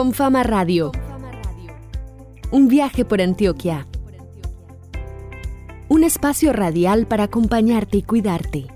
Con Fama Radio. Un viaje por Antioquia. Un espacio radial para acompañarte y cuidarte.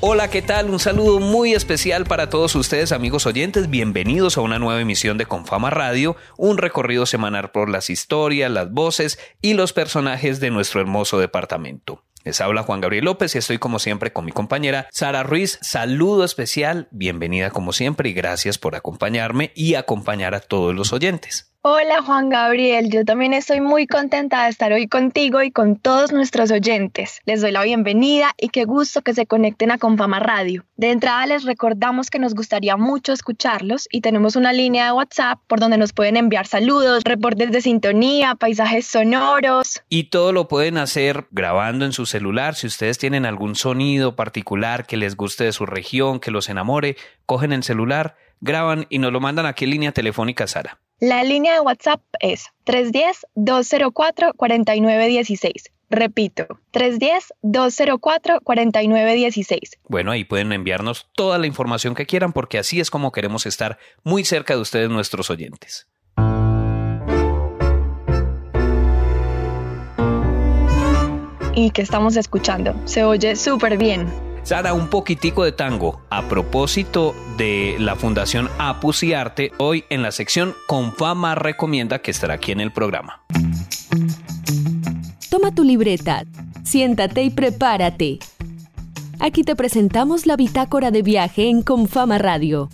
Hola, ¿qué tal? Un saludo muy especial para todos ustedes, amigos oyentes. Bienvenidos a una nueva emisión de Confama Radio, un recorrido semanal por las historias, las voces y los personajes de nuestro hermoso departamento. Les habla Juan Gabriel López y estoy como siempre con mi compañera Sara Ruiz. Saludo especial, bienvenida como siempre y gracias por acompañarme y acompañar a todos los oyentes. Hola Juan Gabriel, yo también estoy muy contenta de estar hoy contigo y con todos nuestros oyentes. Les doy la bienvenida y qué gusto que se conecten a Confama Radio. De entrada les recordamos que nos gustaría mucho escucharlos y tenemos una línea de WhatsApp por donde nos pueden enviar saludos, reportes de sintonía, paisajes sonoros. Y todo lo pueden hacer grabando en su celular. Si ustedes tienen algún sonido particular que les guste de su región, que los enamore, cogen el celular, graban y nos lo mandan aquí en línea telefónica Sara. La línea de WhatsApp es 310-204-4916. Repito, 310-204-4916. Bueno, ahí pueden enviarnos toda la información que quieran porque así es como queremos estar muy cerca de ustedes, nuestros oyentes. ¿Y qué estamos escuchando? Se oye súper bien. Sara, un poquitico de tango. A propósito de la Fundación Apus y Arte, hoy en la sección Con Fama recomienda que estará aquí en el programa. Toma tu libreta, siéntate y prepárate. Aquí te presentamos la bitácora de viaje en Confama Radio.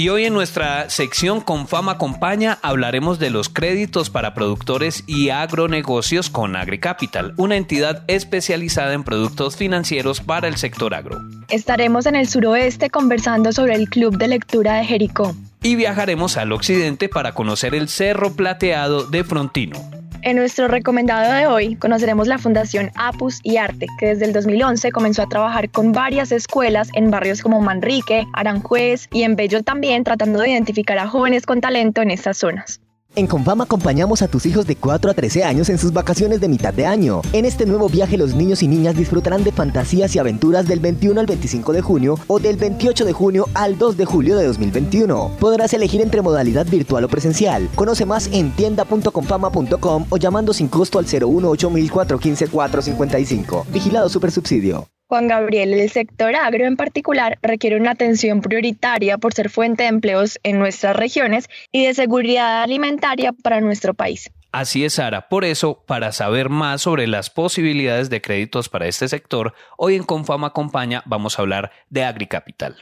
Y hoy en nuestra sección Con Fama Acompaña hablaremos de los créditos para productores y agronegocios con AgriCapital, una entidad especializada en productos financieros para el sector agro. Estaremos en el suroeste conversando sobre el Club de Lectura de Jericó. Y viajaremos al occidente para conocer el Cerro Plateado de Frontino. En nuestro recomendado de hoy conoceremos la Fundación Apus y Arte, que desde el 2011 comenzó a trabajar con varias escuelas en barrios como Manrique, Aranjuez y en Bello también, tratando de identificar a jóvenes con talento en estas zonas. En Confama acompañamos a tus hijos de 4 a 13 años en sus vacaciones de mitad de año. En este nuevo viaje los niños y niñas disfrutarán de fantasías y aventuras del 21 al 25 de junio o del 28 de junio al 2 de julio de 2021. Podrás elegir entre modalidad virtual o presencial. Conoce más en tienda.confama.com o llamando sin costo al 018 415 455. Vigilado Supersubsidio. Juan Gabriel, el sector agro en particular requiere una atención prioritaria por ser fuente de empleos en nuestras regiones y de seguridad alimentaria para nuestro país. Así es, Sara. Por eso, para saber más sobre las posibilidades de créditos para este sector, hoy en Confama Acompaña vamos a hablar de AgriCapital.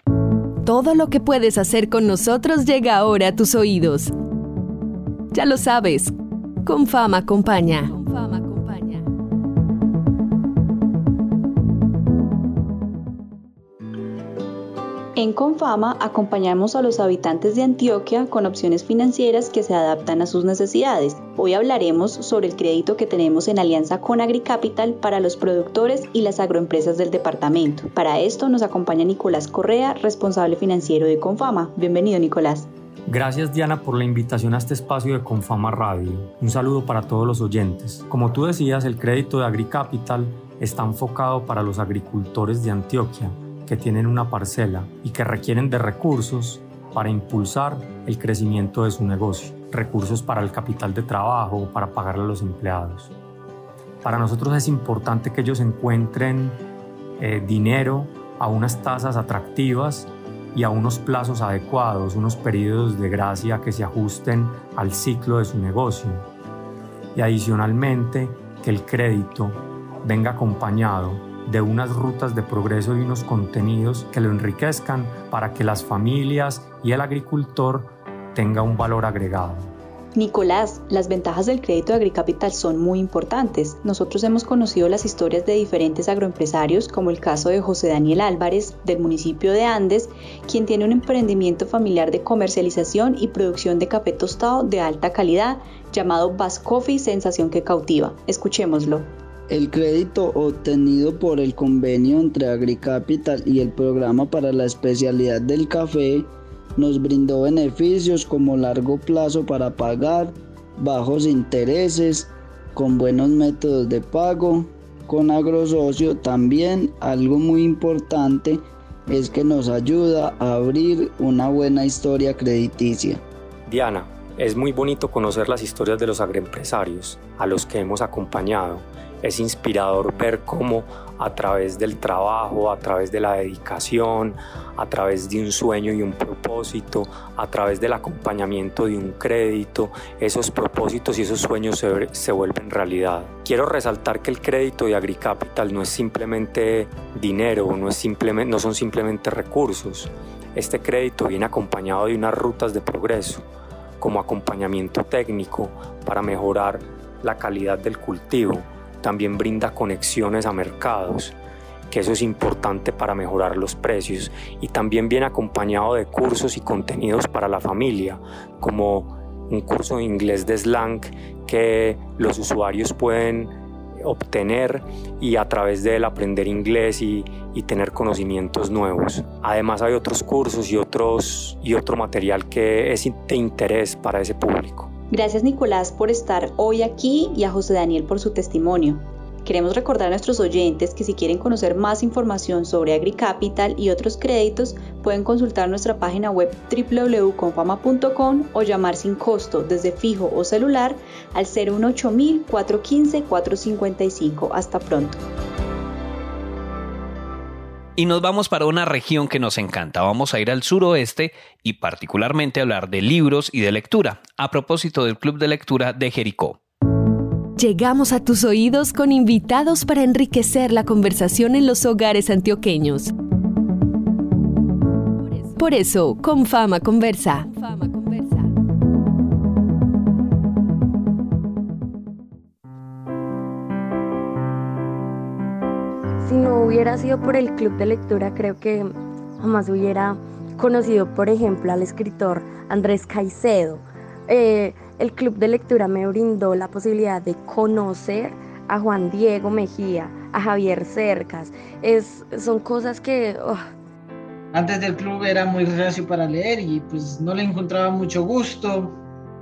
Todo lo que puedes hacer con nosotros llega ahora a tus oídos. Ya lo sabes, Confama Acompaña. En Confama acompañamos a los habitantes de Antioquia con opciones financieras que se adaptan a sus necesidades. Hoy hablaremos sobre el crédito que tenemos en alianza con AgriCapital para los productores y las agroempresas del departamento. Para esto nos acompaña Nicolás Correa, responsable financiero de Confama. Bienvenido Nicolás. Gracias Diana por la invitación a este espacio de Confama Radio. Un saludo para todos los oyentes. Como tú decías, el crédito de AgriCapital está enfocado para los agricultores de Antioquia que tienen una parcela y que requieren de recursos para impulsar el crecimiento de su negocio, recursos para el capital de trabajo, para pagarle a los empleados. Para nosotros es importante que ellos encuentren eh, dinero a unas tasas atractivas y a unos plazos adecuados, unos periodos de gracia que se ajusten al ciclo de su negocio. Y adicionalmente que el crédito venga acompañado de unas rutas de progreso y unos contenidos que lo enriquezcan para que las familias y el agricultor tenga un valor agregado. Nicolás, las ventajas del crédito de Agricapital son muy importantes. Nosotros hemos conocido las historias de diferentes agroempresarios, como el caso de José Daniel Álvarez, del municipio de Andes, quien tiene un emprendimiento familiar de comercialización y producción de café tostado de alta calidad llamado Bass Coffee Sensación que Cautiva. Escuchémoslo. El crédito obtenido por el convenio entre AgriCapital y el programa para la especialidad del café nos brindó beneficios como largo plazo para pagar, bajos intereses, con buenos métodos de pago, con agrosocio también algo muy importante es que nos ayuda a abrir una buena historia crediticia. Diana, es muy bonito conocer las historias de los agroempresarios a los que hemos acompañado. Es inspirador ver cómo a través del trabajo, a través de la dedicación, a través de un sueño y un propósito, a través del acompañamiento de un crédito, esos propósitos y esos sueños se, se vuelven realidad. Quiero resaltar que el crédito de AgriCapital no es simplemente dinero, no, es simplemente, no son simplemente recursos. Este crédito viene acompañado de unas rutas de progreso como acompañamiento técnico para mejorar la calidad del cultivo. También brinda conexiones a mercados, que eso es importante para mejorar los precios. Y también viene acompañado de cursos y contenidos para la familia, como un curso de inglés de slang que los usuarios pueden obtener y a través de él aprender inglés y, y, tener conocimientos nuevos. Además hay otros cursos y, otros, y otro material que es de interés para ese público. Gracias Nicolás por estar hoy aquí y a José Daniel por su testimonio. Queremos recordar a nuestros oyentes que si quieren conocer más información sobre AgriCapital y otros créditos, pueden consultar nuestra página web www.confama.com o llamar sin costo desde fijo o celular al 018 415 455. Hasta pronto. Y nos vamos para una región que nos encanta. Vamos a ir al suroeste y particularmente hablar de libros y de lectura, a propósito del Club de Lectura de Jericó. Llegamos a tus oídos con invitados para enriquecer la conversación en los hogares antioqueños. Por eso, con Fama Conversa. Si no hubiera sido por el club de lectura, creo que jamás hubiera conocido, por ejemplo, al escritor Andrés Caicedo. Eh, el club de lectura me brindó la posibilidad de conocer a Juan Diego Mejía, a Javier Cercas. Es, son cosas que... Oh. Antes del club era muy reacio para leer y pues no le encontraba mucho gusto.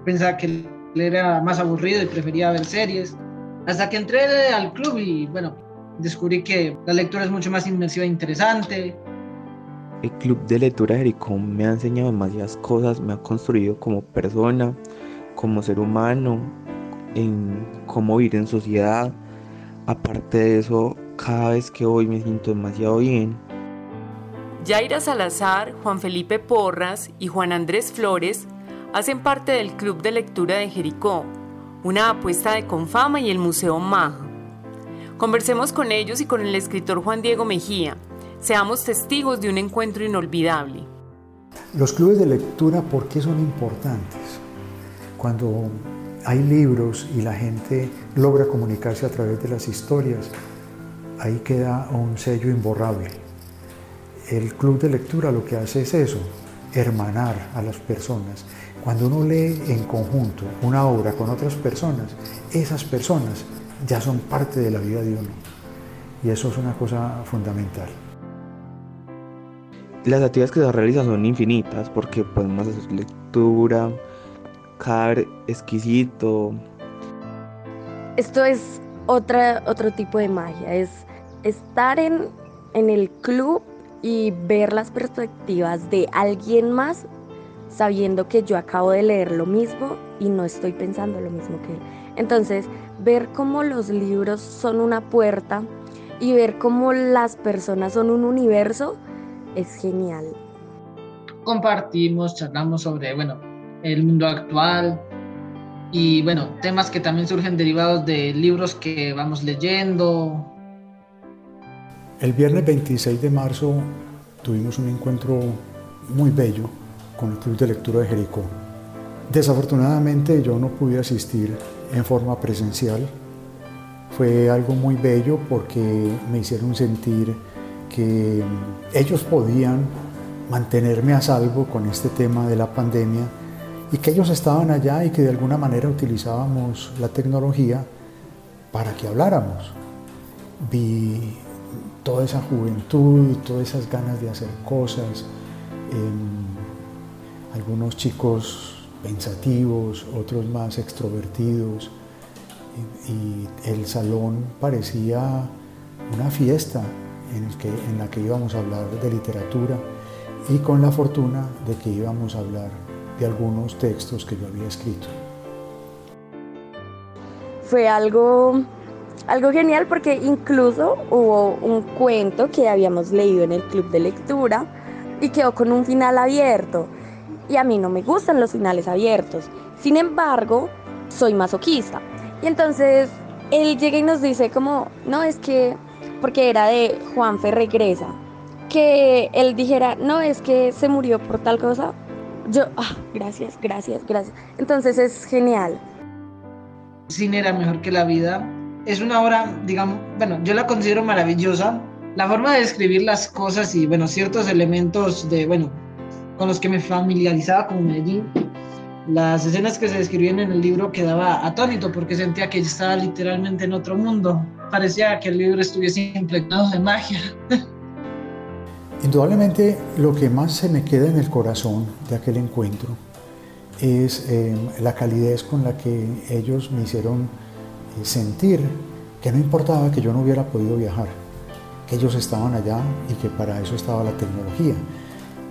Pensaba que era más aburrido y prefería ver series. Hasta que entré al club y bueno, descubrí que la lectura es mucho más inmersiva e interesante. El club de lectura Jericó me ha enseñado demasiadas cosas, me ha construido como persona, como ser humano, en cómo vivir en sociedad. Aparte de eso, cada vez que voy me siento demasiado bien. Yaira Salazar, Juan Felipe Porras y Juan Andrés Flores hacen parte del Club de Lectura de Jericó, una apuesta de Confama y el Museo Maja. Conversemos con ellos y con el escritor Juan Diego Mejía. Seamos testigos de un encuentro inolvidable. Los clubes de lectura, ¿por qué son importantes? Cuando hay libros y la gente logra comunicarse a través de las historias, ahí queda un sello imborrable. El club de lectura lo que hace es eso, hermanar a las personas. Cuando uno lee en conjunto una obra con otras personas, esas personas ya son parte de la vida de uno. Y eso es una cosa fundamental. Las actividades que se realizan son infinitas porque podemos hacer lectura, car exquisito. Esto es otra, otro tipo de magia, es estar en, en el club y ver las perspectivas de alguien más sabiendo que yo acabo de leer lo mismo y no estoy pensando lo mismo que él. Entonces, ver cómo los libros son una puerta y ver cómo las personas son un universo es genial. Compartimos, charlamos sobre, bueno, el mundo actual y bueno, temas que también surgen derivados de libros que vamos leyendo. El viernes 26 de marzo tuvimos un encuentro muy bello con el Club de Lectura de Jericó. Desafortunadamente yo no pude asistir en forma presencial. Fue algo muy bello porque me hicieron sentir que ellos podían mantenerme a salvo con este tema de la pandemia y que ellos estaban allá y que de alguna manera utilizábamos la tecnología para que habláramos. Vi toda esa juventud, todas esas ganas de hacer cosas, algunos chicos pensativos, otros más extrovertidos, y, el salón parecía una fiesta en, en la que íbamos a hablar de literatura y con la fortuna de que íbamos a hablar de algunos textos que yo había escrito. Fue algo, algo genial porque incluso hubo un cuento que habíamos leído en el club de lectura y quedó con un final abierto. Y a mí no me gustan los finales abiertos. Sin embargo, soy masoquista. Y entonces él llega y nos dice como, no, es que, porque era de Juanfe regresa, que él dijera, no, es que se murió por tal cosa. Yo, ah, gracias, gracias, gracias. Entonces es genial. Cine era mejor que la vida. Es una obra, digamos, bueno, yo la considero maravillosa. La forma de describir las cosas y, bueno, ciertos elementos de, bueno, con los que me familiarizaba con Medellín, las escenas que se describían en el libro quedaba atónito porque sentía que estaba literalmente en otro mundo. Parecía que el libro estuviese impregnado de magia. Indudablemente lo que más se me queda en el corazón de aquel encuentro es eh, la calidez con la que ellos me hicieron eh, sentir que no importaba que yo no hubiera podido viajar, que ellos estaban allá y que para eso estaba la tecnología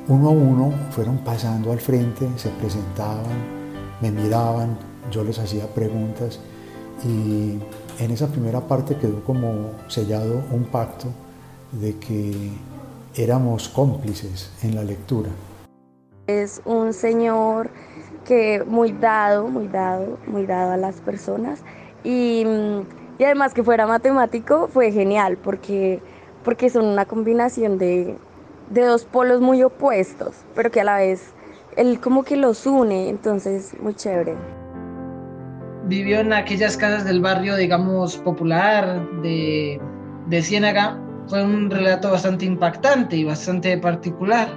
uno a uno fueron pasando al frente, se presentaban, me miraban, yo les hacía preguntas y en esa primera parte quedó como sellado un pacto de que éramos cómplices en la lectura. Es un señor que muy dado, muy dado, muy dado a las personas y, y además que fuera matemático fue genial porque, porque son una combinación de, de dos polos muy opuestos, pero que a la vez él como que los une, entonces muy chévere. Vivió en aquellas casas del barrio, digamos, popular de, de Ciénaga. Fue un relato bastante impactante y bastante particular.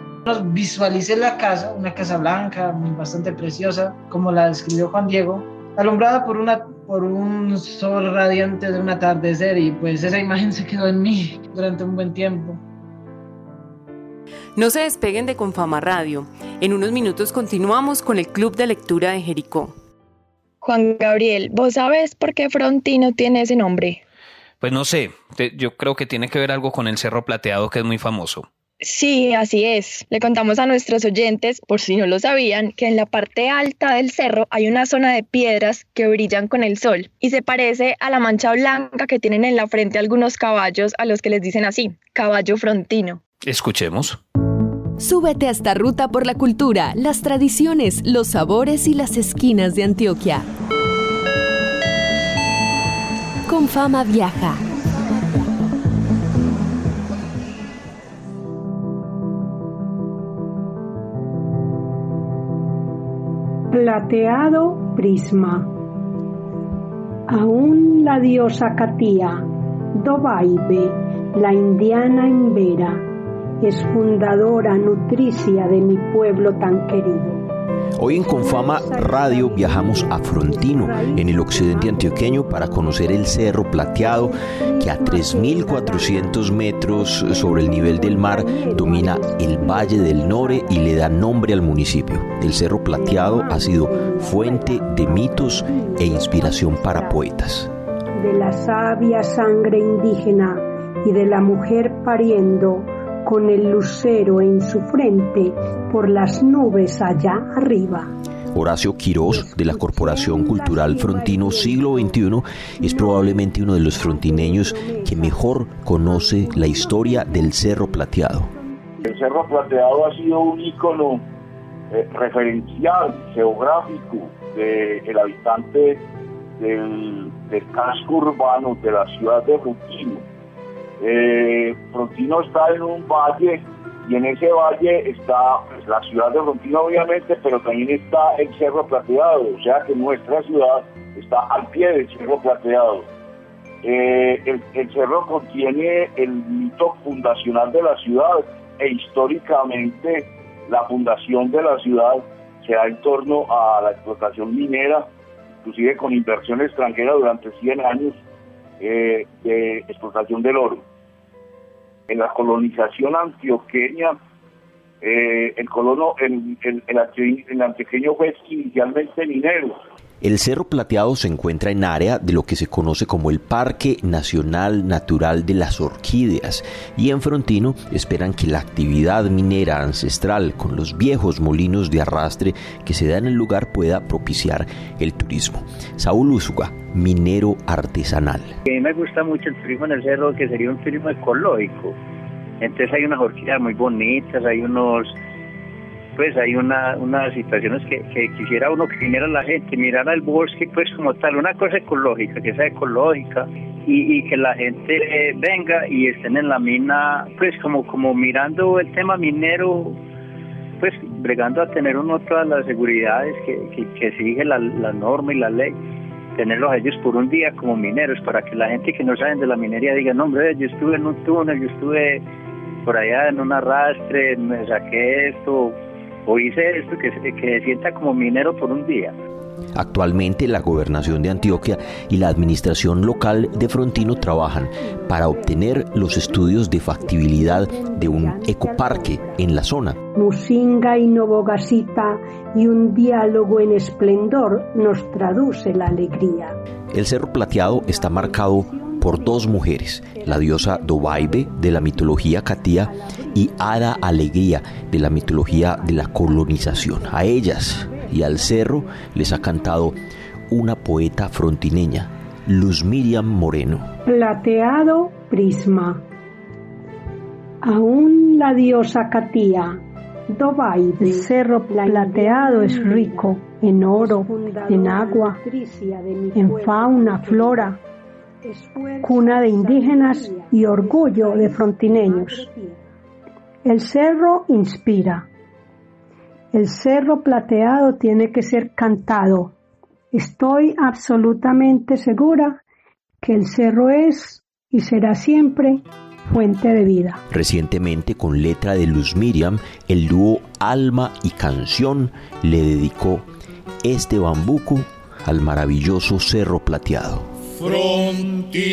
Visualicé la casa, una casa blanca, bastante preciosa, como la describió Juan Diego, alumbrada por, una, por un sol radiante de un atardecer y pues esa imagen se quedó en mí durante un buen tiempo. No se despeguen de Confama Radio. En unos minutos continuamos con el Club de Lectura de Jericó. Juan Gabriel, ¿vos sabes por qué Frontino tiene ese nombre? Pues no sé, yo creo que tiene que ver algo con el Cerro Plateado que es muy famoso. Sí, así es. Le contamos a nuestros oyentes, por si no lo sabían, que en la parte alta del cerro hay una zona de piedras que brillan con el sol y se parece a la mancha blanca que tienen en la frente algunos caballos a los que les dicen así, caballo frontino. Escuchemos. Súbete a esta ruta por la cultura, las tradiciones, los sabores y las esquinas de Antioquia. Con fama viaja. Plateado prisma. Aún la diosa Katía, Dobaibe, la indiana en Vera es fundadora nutricia de mi pueblo tan querido. Hoy en Confama Radio viajamos a Frontino, en el occidente antioqueño, para conocer el Cerro Plateado, que a 3.400 metros sobre el nivel del mar domina el Valle del Nore y le da nombre al municipio. El Cerro Plateado ha sido fuente de mitos e inspiración para poetas. De la sabia sangre indígena y de la mujer pariendo, con el lucero en su frente por las nubes allá arriba. Horacio Quirós, de la Corporación Cultural Frontino Siglo XXI, es probablemente uno de los frontineños que mejor conoce la historia del Cerro Plateado. El Cerro Plateado ha sido un ícono eh, referencial, geográfico, del habitante del, del casco urbano de la ciudad de Frontino eh, Frontino está en un valle y en ese valle está pues, la ciudad de Frontino obviamente, pero también está el Cerro Plateado, o sea que nuestra ciudad está al pie del Cerro Plateado. Eh, el, cerro contiene el mito fundacional de la ciudad e históricamente la fundación de la ciudad se da en torno a la explotación minera, inclusive con inversión extranjera durante 100 años eh, de explotación del oro. En la colonización antioqueña, eh, el colono, el, el, el, antioqueño fue inicialmente minero, El Cerro Plateado se encuentra en área de lo que se conoce como el Parque Nacional Natural de las Orquídeas y en Frontino esperan que la actividad minera ancestral con los viejos molinos de arrastre que se da en el lugar pueda propiciar el turismo. Saúl Usuga, minero artesanal. A mí me gusta mucho el turismo en el cerro, que sería un turismo ecológico. Entonces hay unas orquídeas muy bonitas, hay unos pues hay una, unas situaciones que, quisiera uno que viniera la gente, mirara el bosque pues como tal, una cosa ecológica, que sea ecológica y, que la gente venga y estén en la mina, pues como, como mirando el tema minero, pues bregando a tener uno todas las seguridades que, que, sigue la, la norma y la ley tenerlos a ellos por un día como mineros para que la gente que no saben de la minería diga, no hombre, yo estuve en un túnel, yo estuve por allá en un arrastre, me saqué esto, o hice esto, que, que se sienta como minero por un día. Actualmente la gobernación de Antioquia y la administración local de Frontino trabajan para obtener los estudios de factibilidad de un ecoparque en la zona. Musinga y Novogasita y un diálogo en esplendor nos traduce la alegría. El Cerro Plateado está marcado por dos mujeres, la diosa Dobaibe de la mitología catía y Ada Alegría de la mitología de la colonización. A ellas y al cerro les ha cantado una poeta frontineña, Luz Miriam Moreno. Plateado prisma. Aún la diosa Catía, Dobaibe, el cerro plateado es rico en oro, en agua, en fauna, flora, cuna de indígenas y orgullo de frontineños. El cerro inspira. El cerro plateado tiene que ser cantado. Estoy absolutamente segura que el cerro es y será siempre fuente de vida. Recientemente, con letra de Luz Miriam, el dúo Alma y Canción le dedicó este bambuco al maravilloso cerro plateado frontineño,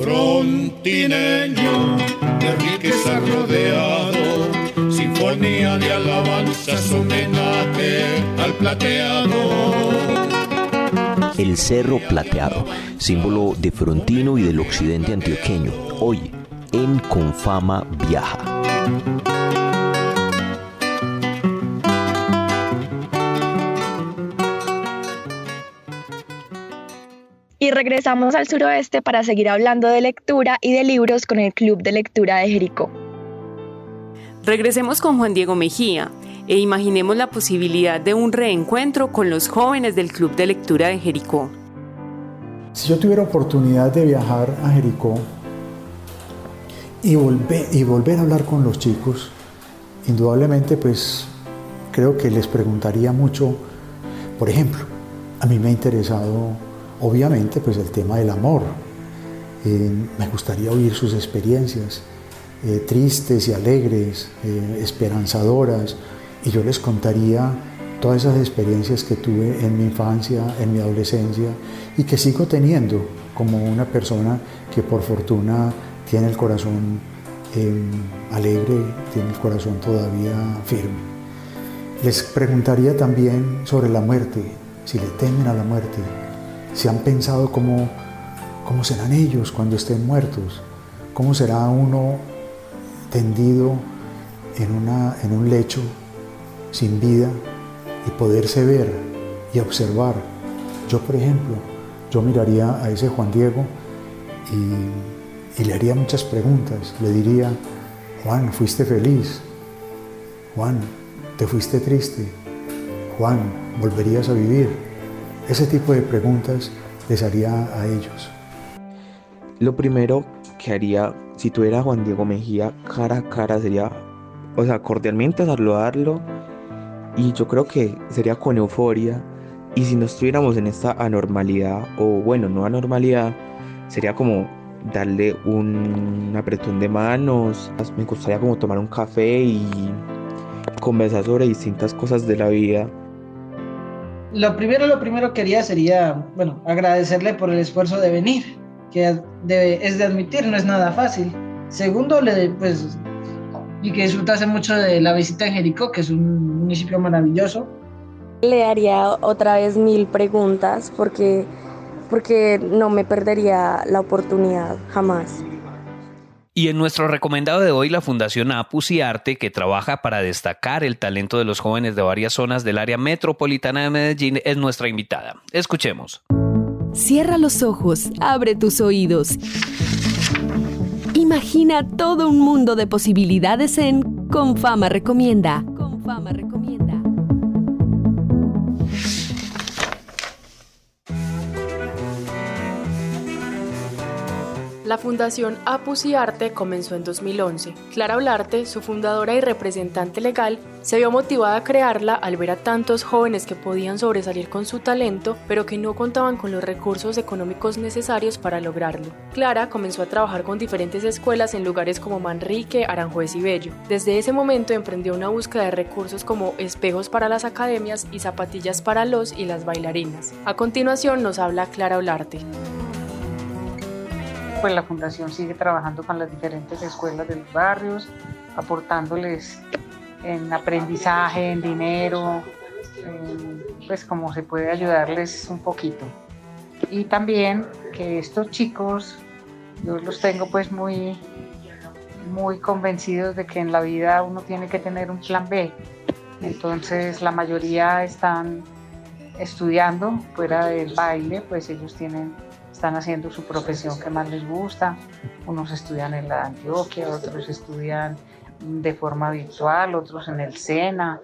frontineño, de riqueza rodeado, sinfonía de alabanzas, homenaje al plateado. El Cerro Plateado, símbolo de Frontino y del occidente antioqueño, hoy en Confama Viaja. Regresamos al suroeste para seguir hablando de lectura y de libros con el Club de Lectura de Jericó. Regresemos con Juan Diego Mejía e imaginemos la posibilidad de un reencuentro con los jóvenes del Club de Lectura de Jericó. Si yo tuviera oportunidad de viajar a Jericó y volver, y volver a hablar con los chicos, indudablemente pues creo que les preguntaría mucho, por ejemplo, a mí me ha interesado Obviamente, pues el tema del amor. Eh, me gustaría oír sus experiencias, eh, tristes y alegres, eh, esperanzadoras, y yo les contaría todas esas experiencias que tuve en mi infancia, en mi adolescencia, y que sigo teniendo como una persona que por fortuna tiene el corazón alegre, tiene el corazón todavía firme. Les preguntaría también sobre la muerte, si le temen a la muerte, si han pensado cómo, cómo serán ellos cuando estén muertos, cómo será uno tendido en, una, en un lecho sin vida y poderse ver y observar. Yo, por ejemplo, yo miraría a ese Juan Diego y, y le haría muchas preguntas. Le diría, Juan, ¿fuiste feliz? Juan, ¿te fuiste triste? Juan, ¿volverías a vivir? Ese tipo de preguntas les haría a ellos. Lo primero que haría si tuviera Juan Diego Mejía cara a cara sería, o sea, cordialmente saludarlo. Y yo creo que sería con euforia. Y si no estuviéramos en esta anormalidad o bueno, no anormalidad, sería como darle un apretón de manos, me gustaría como tomar un café y conversar sobre distintas cosas de la vida lo primero, lo primero que haría sería, bueno, agradecerle por el esfuerzo de venir, que es de admitir, no es nada fácil. Segundo, le, pues, y que disfrutase mucho de la visita en Jericó, que es un municipio maravilloso. Le haría otra vez mil preguntas porque, porque no me perdería la oportunidad jamás. Y en nuestro recomendado de hoy, la Fundación Apus y Arte, que trabaja para destacar el talento de los jóvenes de varias zonas del área metropolitana de Medellín, es nuestra invitada. Escuchemos. Cierra los ojos, abre tus oídos. Imagina todo un mundo de posibilidades en Confama Recomienda. Confama Recomienda. La Fundación Apus y Arte comenzó en 2011. Clara Olarte, su fundadora y representante legal, se vio motivada a crearla al ver a tantos jóvenes que podían sobresalir con su talento, pero que no contaban con los recursos económicos necesarios para lograrlo. Clara comenzó a trabajar con diferentes escuelas en lugares como Manrique, Aranjuez y Bello. Desde ese momento emprendió una búsqueda de recursos como espejos para las academias y zapatillas para los y las bailarinas. A continuación nos habla Clara Olarte pues la fundación sigue trabajando con las diferentes escuelas de los barrios, aportándoles en aprendizaje, en dinero, pues como se puede ayudarles un poquito. Y también que estos chicos, yo los tengo pues muy, muy convencidos de que en la vida uno tiene que tener un plan B. Entonces la mayoría están estudiando fuera del baile, pues ellos tienen están haciendo su profesión que más les gusta. Unos estudian en la Antioquia, otros estudian de forma virtual, otros en el SENA.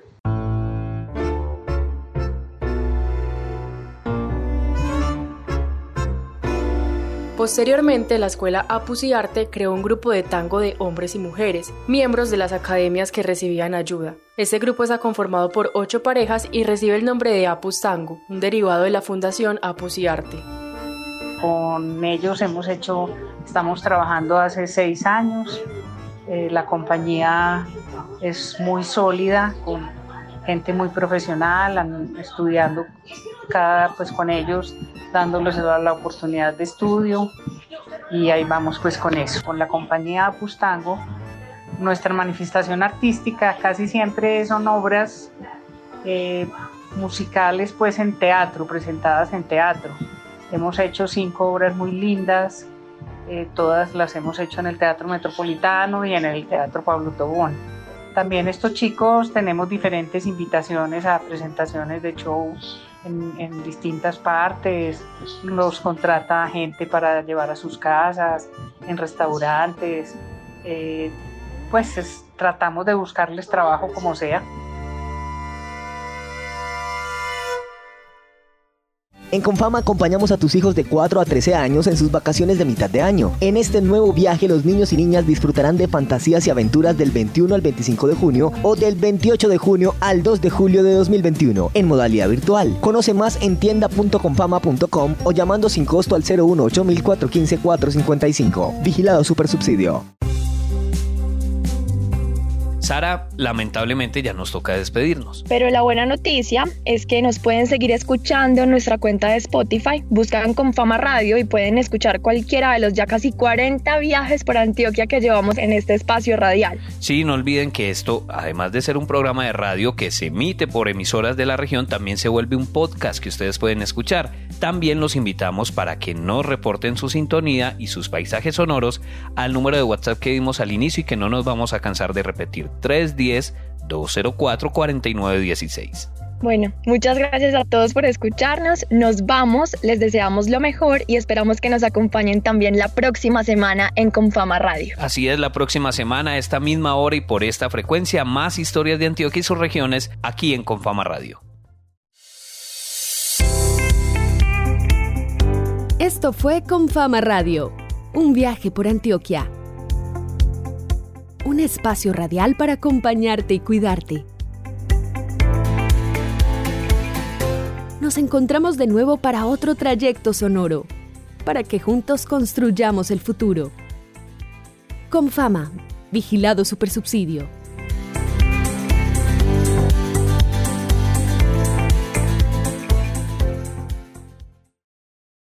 Posteriormente, la escuela Apus y Arte creó un grupo de tango de hombres y mujeres, miembros de las academias que recibían ayuda. Este grupo está conformado por ocho parejas y recibe el nombre de Apus Tango, un derivado de la Fundación Apus y Arte. Con ellos hemos hecho, estamos trabajando hace seis años. Eh, la compañía es muy sólida, con gente muy profesional, estudiando cada, pues con ellos, dándoles la oportunidad de estudio y ahí vamos pues con eso. Con la compañía Apustango, nuestra manifestación artística casi siempre son obras eh, musicales pues en teatro, presentadas en teatro. Hemos hecho cinco obras muy lindas, eh, todas las hemos hecho en el Teatro Metropolitano y en el Teatro Pablo Tobón. También estos chicos tenemos diferentes invitaciones a presentaciones de shows en, distintas partes, los contrata gente para llevar a sus casas, en restaurantes, eh, pues tratamos de buscarles trabajo como sea. En Confama acompañamos a tus hijos de 4 a 13 años en sus vacaciones de mitad de año. En este nuevo viaje los niños y niñas disfrutarán de fantasías y aventuras del 21 al 25 de junio o del 28 de junio al 2 de julio de 2021 en modalidad virtual. Conoce más en tienda.confama.com o llamando sin costo al 018 415 455. Vigilado Supersubsidio. Sara, lamentablemente ya nos toca despedirnos. Pero la buena noticia es que nos pueden seguir escuchando en nuestra cuenta de Spotify, buscan con Fama Radio y pueden escuchar cualquiera de los ya casi 40 viajes por Antioquia que llevamos en este espacio radial. Sí, no olviden que esto, además de ser un programa de radio que se emite por emisoras de la región, también se vuelve un podcast que ustedes pueden escuchar. También los invitamos para que nos reporten su sintonía y sus paisajes sonoros al número de WhatsApp que vimos al inicio y que no nos vamos a cansar de repetir. 310-204-4916. Bueno, muchas gracias a todos por escucharnos. Nos vamos, les deseamos lo mejor y esperamos que nos acompañen también la próxima semana en Confama Radio. Así es, la próxima semana, a esta misma hora y por esta frecuencia, más historias de Antioquia y sus regiones aquí en Confama Radio. Esto fue Confama Radio, un viaje por Antioquia un espacio radial para acompañarte y cuidarte. Nos encontramos de nuevo para otro trayecto sonoro, para que juntos construyamos el futuro. Con fama, vigilado supersubsidio.